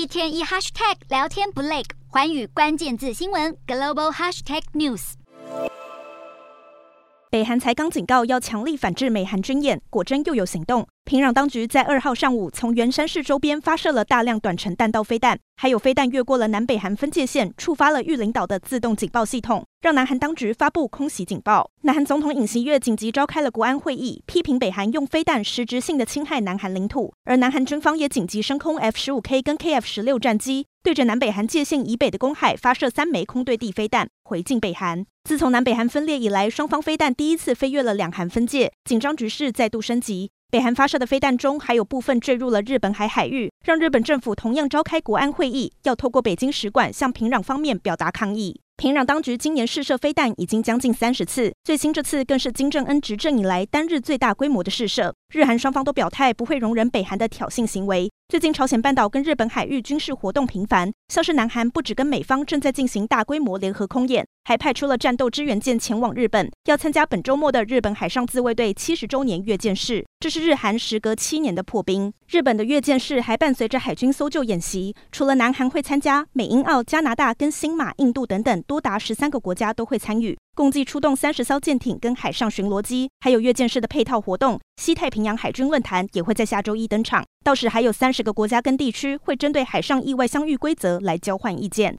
一天一 hashtag 聊天不累，环宇关键字新闻 global hashtag news。北韩才刚警告要强力反制美韩军演，果真又有行动。平壤当局在二号上午从元山市周边发射了大量短程弹道飞弹，还有飞弹越过了南北韩分界线，触发了玉领岛的自动警报系统，让南韩当局发布空袭警报。南韩总统尹锡悦紧急召开了国安会议，批评北韩用飞弹实质性的侵害南韩领土，而南韩军方也紧急升空 F 十五 K 跟 KF 十六战机，对着南北韩界线以北的公海发射三枚空对地飞弹，回敬北韩。自从南北韩分裂以来，双方飞弹第一次飞越了两韩分界，紧张局势再度升级。北韩发射的飞弹中，还有部分坠入了日本海海域，让日本政府同样召开国安会议，要透过北京使馆向平壤方面表达抗议。平壤当局今年试射飞弹已经将近三十次，最新这次更是金正恩执政以来单日最大规模的试射。日韩双方都表态不会容忍北韩的挑衅行为。最近朝鲜半岛跟日本海域军事活动频繁，像是南韩不止跟美方正在进行大规模联合空演，还派出了战斗支援舰前往日本，要参加本周末的日本海上自卫队七十周年阅舰式。这是日韩时隔七年的破冰。日本的阅舰式还伴随着海军搜救演习，除了南韩会参加，美、英、澳、加拿大跟新马、印度等等。多达十三个国家都会参与，共计出动三十艘舰艇跟海上巡逻机，还有阅舰式的配套活动。西太平洋海军论坛也会在下周一登场，到时还有三十个国家跟地区会针对海上意外相遇规则来交换意见。